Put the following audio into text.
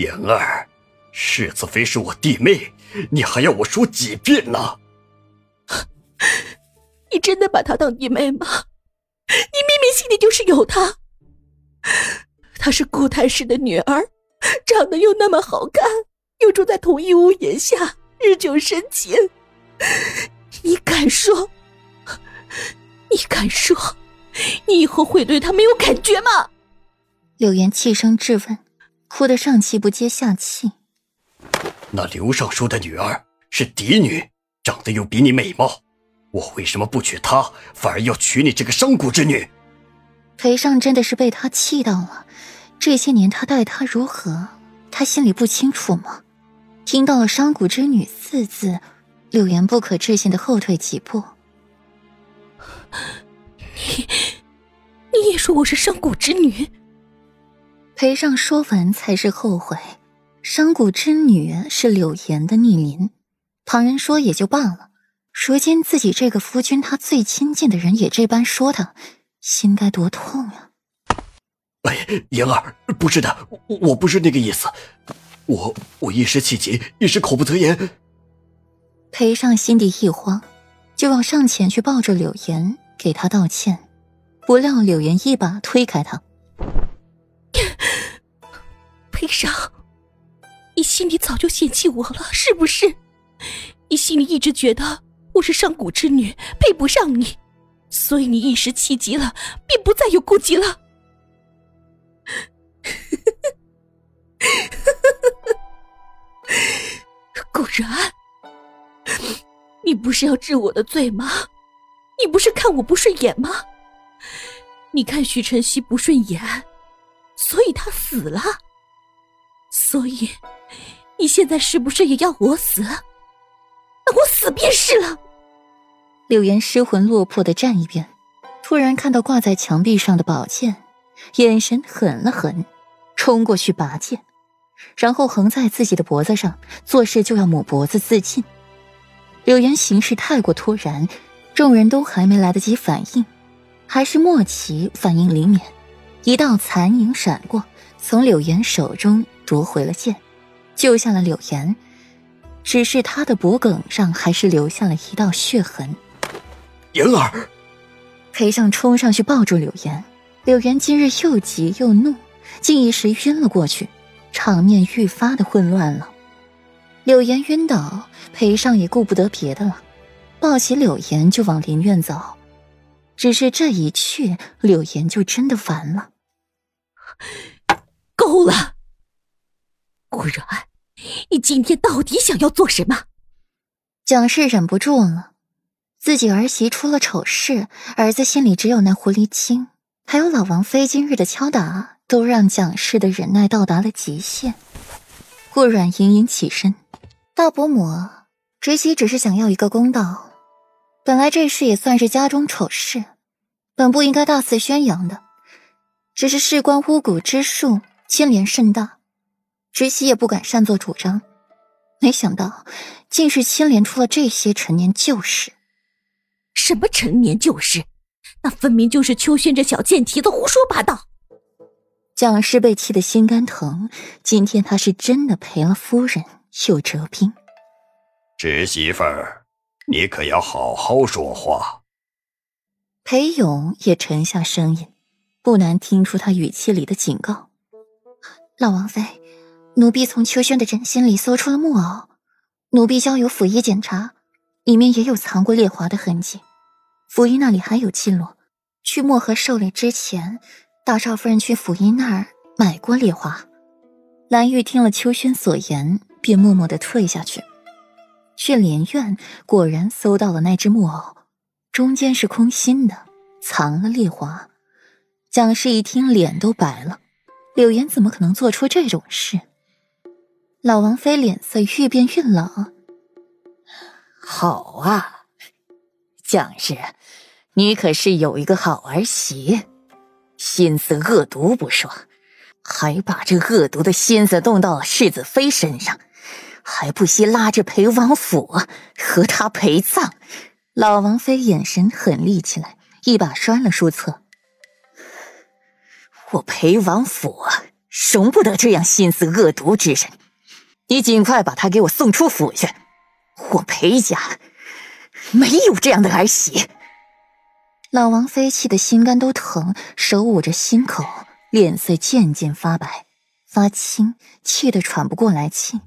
言儿，世子妃是我弟妹，你还要我说几遍呢？你真的把她当弟妹吗？你明明心里就是有她。她是顾太师的女儿，长得又那么好看，又住在同一屋檐下，日久生情。你敢说？你敢说？你以后会对她没有感觉吗？柳岩气声质问，哭得上气不接下气。那刘尚书的女儿是嫡女，长得又比你美貌，我为什么不娶她，反而要娶你这个商贾之女？裴尚真的是被他气到了。这些年他待她如何，他心里不清楚吗？听到了“商贾之女”四字，柳岩不可置信的后退几步。你，你也说我是商贾之女？裴尚说完才是后悔。商贾之女是柳岩的逆鳞，旁人说也就罢了，如今自己这个夫君，他最亲近的人也这般说他，心该多痛呀！哎，言儿，不是的，我不是那个意思，我我一时气急，一时口不择言。裴尚心底一慌，就要上前去抱着柳岩给他道歉，不料柳岩一把推开他。上，你心里早就嫌弃我了，是不是？你心里一直觉得我是上古之女，配不上你，所以你一时气急了，便不再有顾忌了。顾然，你不是要治我的罪吗？你不是看我不顺眼吗？你看徐晨曦不顺眼，所以他死了。所以，你现在是不是也要我死？那我死便是了。柳岩失魂落魄的站一边，突然看到挂在墙壁上的宝剑。眼神狠了狠，冲过去拔剑，然后横在自己的脖子上，做事就要抹脖子自尽。柳岩行事太过突然，众人都还没来得及反应，还是莫奇反应灵敏，一道残影闪过，从柳岩手中夺回了剑，救下了柳岩。只是他的脖颈上还是留下了一道血痕。言儿，裴尚冲上去抱住柳岩。柳岩今日又急又怒，竟一时晕了过去，场面愈发的混乱了。柳岩晕倒，裴尚也顾不得别的了，抱起柳岩就往林院走。只是这一去，柳岩就真的烦了。够了，顾然，你今天到底想要做什么？蒋氏忍不住了，自己儿媳出了丑事，儿子心里只有那狐狸精。还有老王妃今日的敲打，都让蒋氏的忍耐到达了极限。顾软隐隐起身，大伯母，侄媳只是想要一个公道。本来这事也算是家中丑事，本不应该大肆宣扬的。只是事关巫蛊之术，牵连甚大，侄媳也不敢擅作主张。没想到，竟是牵连出了这些陈年旧事。什么陈年旧事？那分明就是秋轩这小贱蹄子胡说八道。蒋氏被气得心肝疼，今天他是真的赔了夫人又折兵。侄媳妇儿，你可要好好说话。裴勇也沉下声音，不难听出他语气里的警告。老王妃，奴婢从秋轩的枕芯里搜出了木偶，奴婢交由府医检查，里面也有藏过烈华的痕迹。府医那里还有记录，去漠河狩猎之前，大少夫人去府医那儿买过烈华。蓝玉听了秋轩所言，便默默的退下去。去莲院果然搜到了那只木偶，中间是空心的，藏了烈华。蒋氏一听，脸都白了。柳岩怎么可能做出这种事？老王妃脸色越变越冷。好啊。蒋氏，你可是有一个好儿媳，心思恶毒不说，还把这恶毒的心思动到了世子妃身上，还不惜拉着裴王府和他陪葬。老王妃眼神狠厉起来，一把摔了书册。我裴王府容不得这样心思恶毒之人。你尽快把他给我送出府去！我裴家没有这样的儿媳。老王妃气得心肝都疼，手捂着心口，脸色渐渐发白、发青，气得喘不过来气。